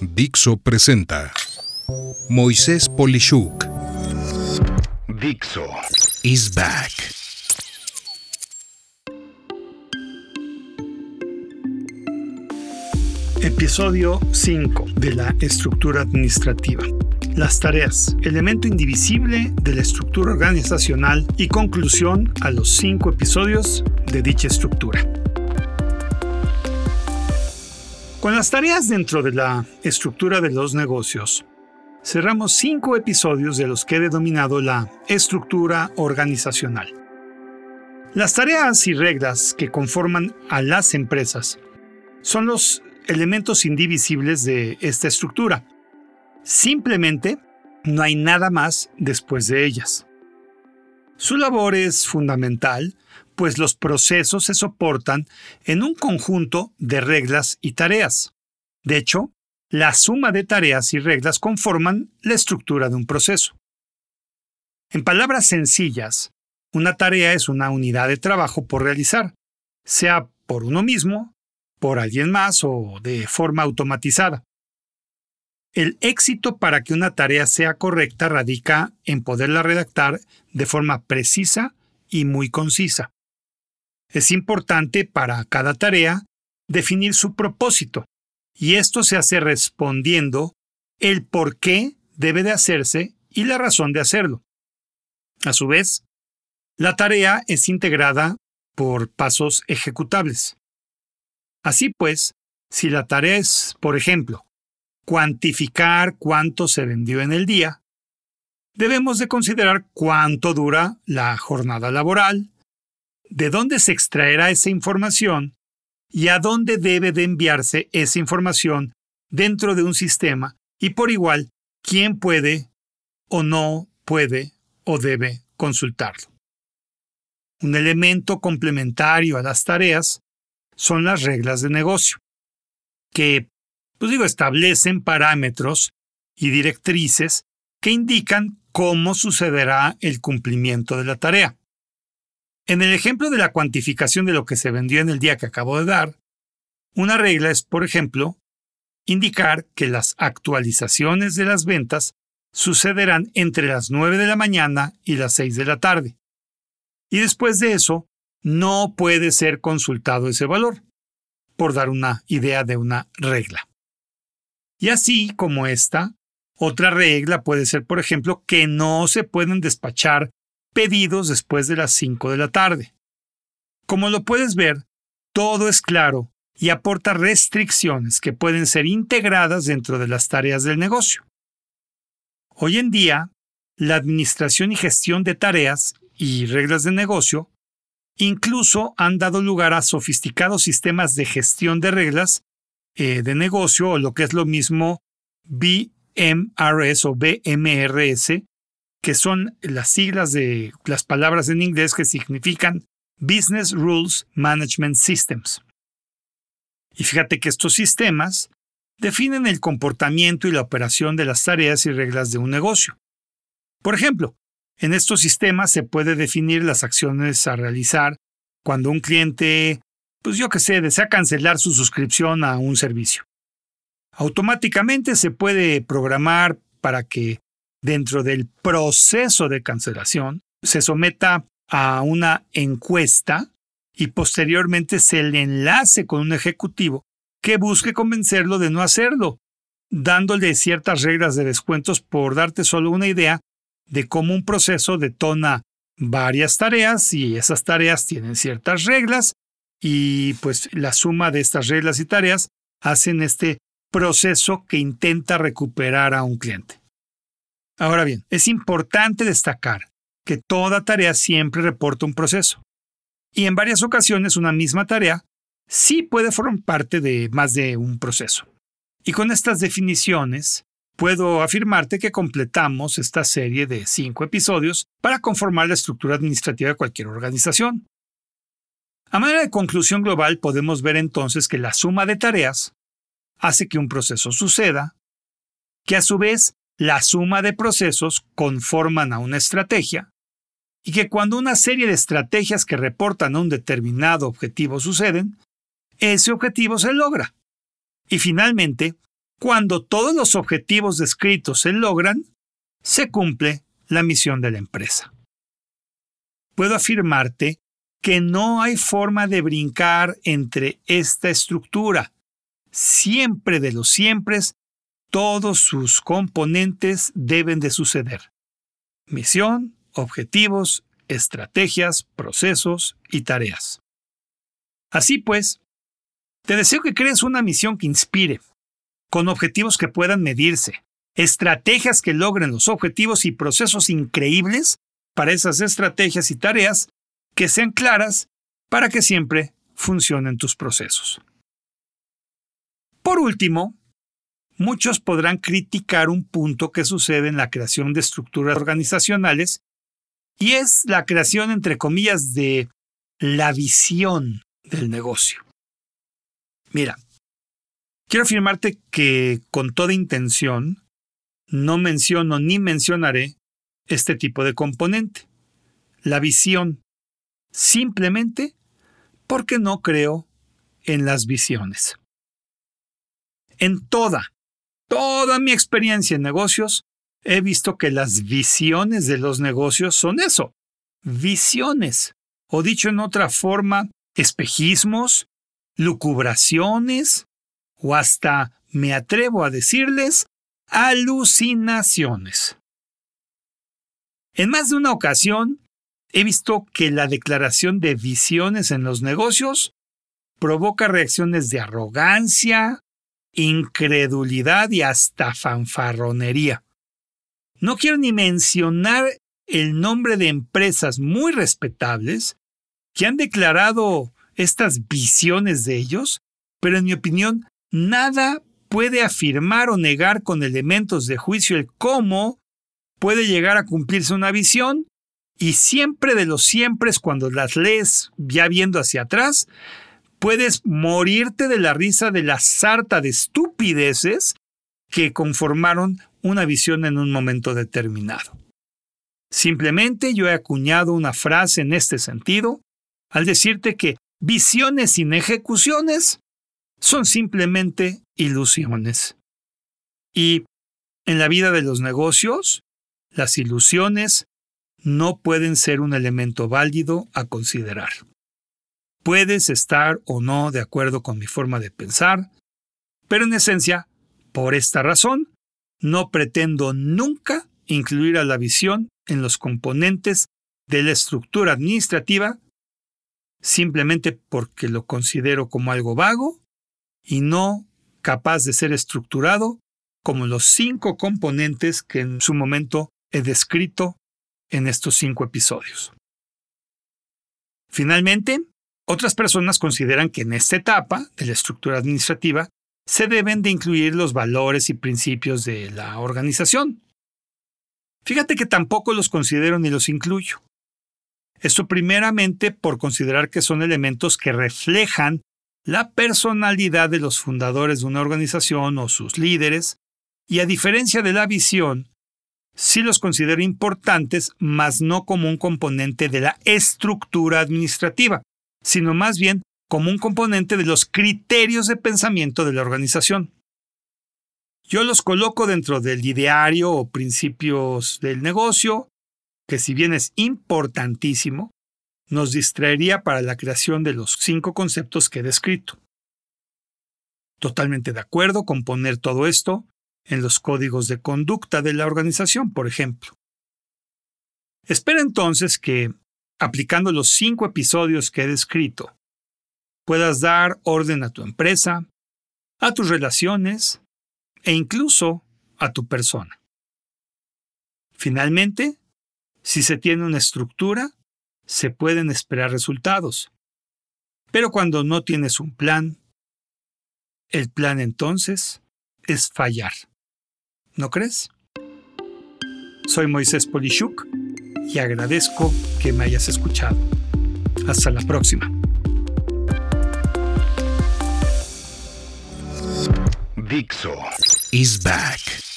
Dixo presenta Moisés Polishuk. Dixo is back. Episodio 5 de la estructura administrativa. Las tareas, elemento indivisible de la estructura organizacional y conclusión a los cinco episodios de dicha estructura. Con las tareas dentro de la estructura de los negocios, cerramos cinco episodios de los que he denominado la estructura organizacional. Las tareas y reglas que conforman a las empresas son los elementos indivisibles de esta estructura. Simplemente no hay nada más después de ellas. Su labor es fundamental, pues los procesos se soportan en un conjunto de reglas y tareas. De hecho, la suma de tareas y reglas conforman la estructura de un proceso. En palabras sencillas, una tarea es una unidad de trabajo por realizar, sea por uno mismo, por alguien más o de forma automatizada. El éxito para que una tarea sea correcta radica en poderla redactar de forma precisa y muy concisa. Es importante para cada tarea definir su propósito, y esto se hace respondiendo el por qué debe de hacerse y la razón de hacerlo. A su vez, la tarea es integrada por pasos ejecutables. Así pues, si la tarea es, por ejemplo, cuantificar cuánto se vendió en el día, debemos de considerar cuánto dura la jornada laboral, de dónde se extraerá esa información y a dónde debe de enviarse esa información dentro de un sistema y por igual quién puede o no puede o debe consultarlo. Un elemento complementario a las tareas son las reglas de negocio, que, pues digo, establecen parámetros y directrices que indican cómo sucederá el cumplimiento de la tarea. En el ejemplo de la cuantificación de lo que se vendió en el día que acabo de dar, una regla es, por ejemplo, indicar que las actualizaciones de las ventas sucederán entre las 9 de la mañana y las 6 de la tarde. Y después de eso, no puede ser consultado ese valor, por dar una idea de una regla. Y así como esta, otra regla puede ser, por ejemplo, que no se pueden despachar pedidos después de las 5 de la tarde. Como lo puedes ver, todo es claro y aporta restricciones que pueden ser integradas dentro de las tareas del negocio. Hoy en día, la administración y gestión de tareas y reglas de negocio incluso han dado lugar a sofisticados sistemas de gestión de reglas eh, de negocio o lo que es lo mismo BMRS o BMRS, que son las siglas de las palabras en inglés que significan Business Rules Management Systems. Y fíjate que estos sistemas definen el comportamiento y la operación de las tareas y reglas de un negocio. Por ejemplo, en estos sistemas se puede definir las acciones a realizar cuando un cliente, pues yo que sé, desea cancelar su suscripción a un servicio. Automáticamente se puede programar para que dentro del proceso de cancelación se someta a una encuesta y posteriormente se le enlace con un ejecutivo que busque convencerlo de no hacerlo, dándole ciertas reglas de descuentos por darte solo una idea de cómo un proceso detona varias tareas y esas tareas tienen ciertas reglas y pues la suma de estas reglas y tareas hacen este proceso que intenta recuperar a un cliente. Ahora bien, es importante destacar que toda tarea siempre reporta un proceso. Y en varias ocasiones una misma tarea sí puede formar parte de más de un proceso. Y con estas definiciones, puedo afirmarte que completamos esta serie de cinco episodios para conformar la estructura administrativa de cualquier organización. A manera de conclusión global, podemos ver entonces que la suma de tareas hace que un proceso suceda, que a su vez la suma de procesos conforman a una estrategia y que cuando una serie de estrategias que reportan a un determinado objetivo suceden, ese objetivo se logra. Y finalmente, Cuando todos los objetivos descritos se logran, se cumple la misión de la empresa. Puedo afirmarte que no hay forma de brincar entre esta estructura. Siempre de los siempre, todos sus componentes deben de suceder. Misión, objetivos, estrategias, procesos y tareas. Así pues, te deseo que crees una misión que inspire, con objetivos que puedan medirse, estrategias que logren los objetivos y procesos increíbles para esas estrategias y tareas que sean claras para que siempre funcionen tus procesos. Por último, muchos podrán criticar un punto que sucede en la creación de estructuras organizacionales y es la creación, entre comillas, de la visión del negocio. Mira, quiero afirmarte que con toda intención no menciono ni mencionaré este tipo de componente, la visión, simplemente porque no creo en las visiones. En toda, toda mi experiencia en negocios, he visto que las visiones de los negocios son eso, visiones, o dicho en otra forma, espejismos, lucubraciones, o hasta, me atrevo a decirles, alucinaciones. En más de una ocasión, he visto que la declaración de visiones en los negocios provoca reacciones de arrogancia, incredulidad y hasta fanfarronería. No quiero ni mencionar el nombre de empresas muy respetables que han declarado estas visiones de ellos, pero en mi opinión, nada puede afirmar o negar con elementos de juicio el cómo puede llegar a cumplirse una visión y siempre de los siempre cuando las lees ya viendo hacia atrás, puedes morirte de la risa de la sarta de estupideces que conformaron una visión en un momento determinado. Simplemente yo he acuñado una frase en este sentido al decirte que visiones sin ejecuciones son simplemente ilusiones. Y en la vida de los negocios, las ilusiones no pueden ser un elemento válido a considerar. Puedes estar o no de acuerdo con mi forma de pensar, pero en esencia, por esta razón, no pretendo nunca incluir a la visión en los componentes de la estructura administrativa simplemente porque lo considero como algo vago y no capaz de ser estructurado como los cinco componentes que en su momento he descrito en estos cinco episodios. Finalmente, otras personas consideran que en esta etapa de la estructura administrativa se deben de incluir los valores y principios de la organización. Fíjate que tampoco los considero ni los incluyo. Esto primeramente por considerar que son elementos que reflejan la personalidad de los fundadores de una organización o sus líderes, y a diferencia de la visión, sí los considero importantes, mas no como un componente de la estructura administrativa, sino más bien como un componente de los criterios de pensamiento de la organización. Yo los coloco dentro del ideario o principios del negocio, que si bien es importantísimo, nos distraería para la creación de los cinco conceptos que he descrito. Totalmente de acuerdo con poner todo esto en los códigos de conducta de la organización, por ejemplo. Espera entonces que, aplicando los cinco episodios que he descrito, puedas dar orden a tu empresa, a tus relaciones e incluso a tu persona. Finalmente, si se tiene una estructura, se pueden esperar resultados. Pero cuando no tienes un plan, el plan entonces es fallar. ¿No crees? Soy Moisés Polishuk y agradezco que me hayas escuchado. Hasta la próxima. Dixo is back.